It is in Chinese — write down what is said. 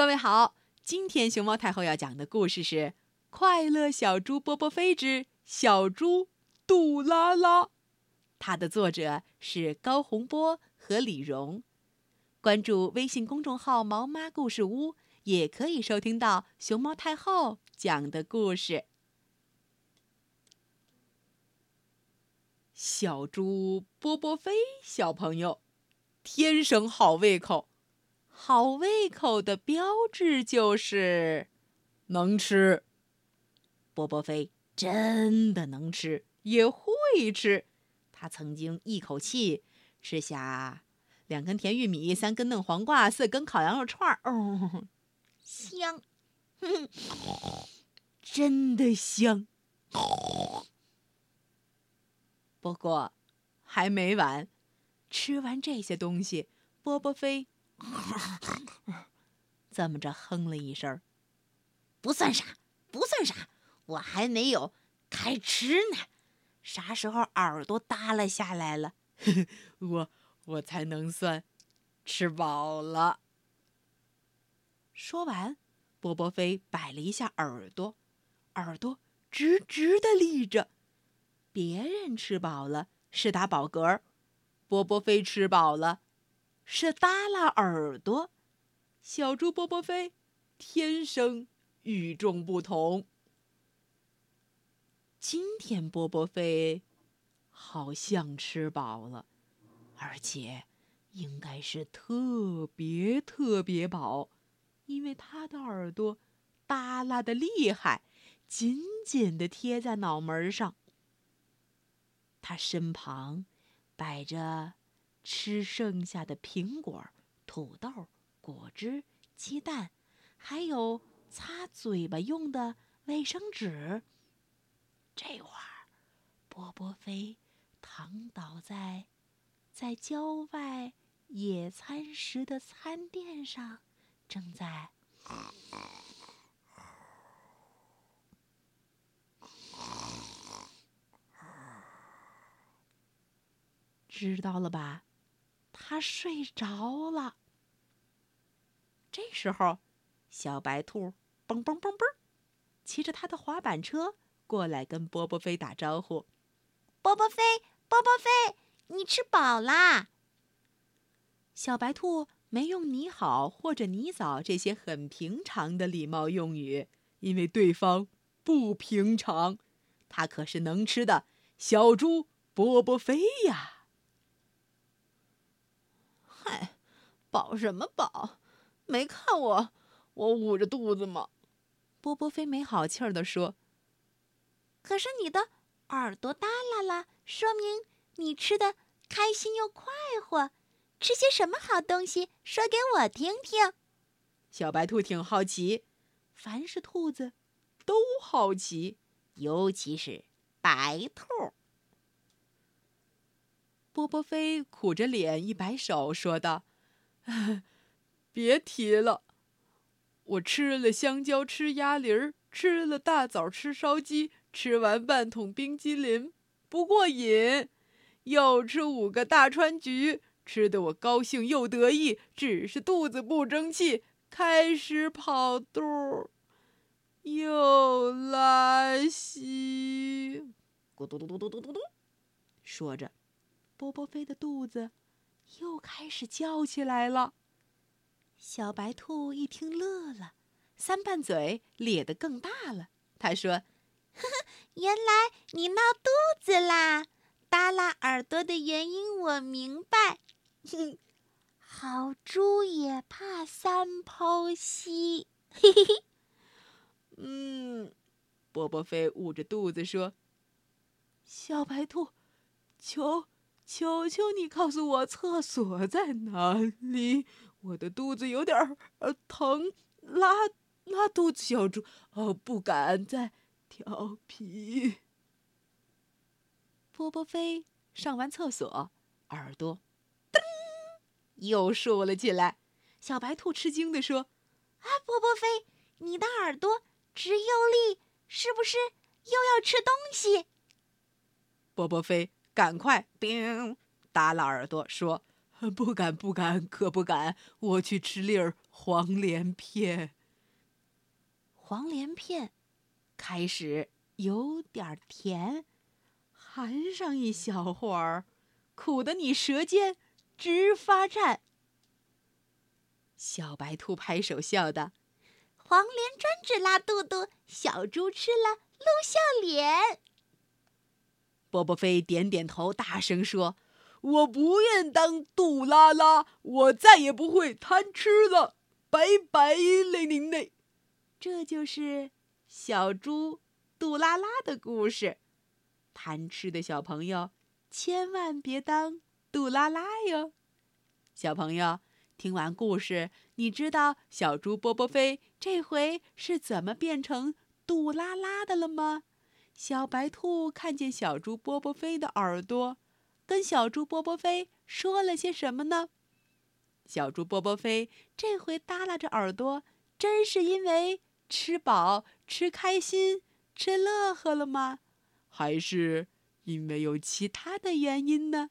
各位好，今天熊猫太后要讲的故事是《快乐小猪波波飞之小猪杜拉拉》，它的作者是高洪波和李荣。关注微信公众号“毛妈故事屋”，也可以收听到熊猫太后讲的故事。小猪波波飞小朋友，天生好胃口。好胃口的标志就是能吃。波波飞真的能吃，也会吃。他曾经一口气吃下两根甜玉米、三根嫩黄瓜、四根烤羊肉串儿。哦，香，真的香。不过还没完，吃完这些东西，波波飞。这么着哼了一声，不算啥，不算啥，我还没有开吃呢。啥时候耳朵耷拉下来了，我我才能算吃饱了。说完，波波飞摆了一下耳朵，耳朵直直的立着。别人吃饱了是打饱嗝，波波飞吃饱了。是耷拉耳朵，小猪波波飞天生与众不同。今天波波飞好像吃饱了，而且应该是特别特别饱，因为他的耳朵耷拉的厉害，紧紧的贴在脑门上。他身旁摆着。吃剩下的苹果、土豆、果汁、鸡蛋，还有擦嘴巴用的卫生纸。这会儿，波波飞躺倒在在郊外野餐时的餐垫上，正在知道了吧？他睡着了。这时候，小白兔蹦蹦蹦蹦，骑着他的滑板车过来跟波波飞打招呼：“波波飞，波波飞，你吃饱啦？”小白兔没用“你好”或者“你早”这些很平常的礼貌用语，因为对方不平常，他可是能吃的小猪波波飞呀。嗨，饱什么饱？没看我，我捂着肚子吗？波波飞没好气儿地说。可是你的耳朵耷拉了，说明你吃的开心又快活。吃些什么好东西？说给我听听。小白兔挺好奇，凡是兔子都好奇，尤其是白兔。波波飞苦着脸一摆手，说道：“别提了，我吃了香蕉，吃鸭梨儿，吃了大枣，吃烧鸡，吃完半桶冰激凌不过瘾，又吃五个大川菊，吃得我高兴又得意，只是肚子不争气，开始跑肚，又拉稀，咕嘟嘟嘟嘟嘟嘟嘟，说着。”波波飞的肚子又开始叫起来了。小白兔一听乐了，三瓣嘴咧得更大了。他说：“呵呵，原来你闹肚子啦！耷拉耳朵的原因我明白。好猪也怕三剖析。嘿嘿嘿。嗯，波波飞捂着肚子说：“小白兔，求。”求求你告诉我厕所在哪里！我的肚子有点儿呃疼，拉拉肚子。小猪哦，不敢再调皮。波波飞上完厕所，耳朵噔又竖了起来。小白兔吃惊地说：“啊，波波飞，你的耳朵直又立，是不是又要吃东西？”波波飞。赶快，叮！耷拉耳朵说：“不敢，不敢，可不敢！我去吃粒儿黄连片。黄连片开始有点甜，含上一小会儿，苦得你舌尖直发颤。小白兔拍手笑道：“黄连专治拉肚肚，小猪吃了露笑脸。”波波飞点点头，大声说。我不愿当杜拉拉，我再也不会贪吃了，拜拜嘞您嘞！这就是小猪杜拉拉的故事。贪吃的小朋友千万别当杜拉拉哟！小朋友听完故事，你知道小猪波波飞这回是怎么变成杜拉拉的了吗？小白兔看见小猪波波飞的耳朵。跟小猪波波飞说了些什么呢？小猪波波飞这回耷拉着耳朵，真是因为吃饱、吃开心、吃乐呵了吗？还是因为有其他的原因呢？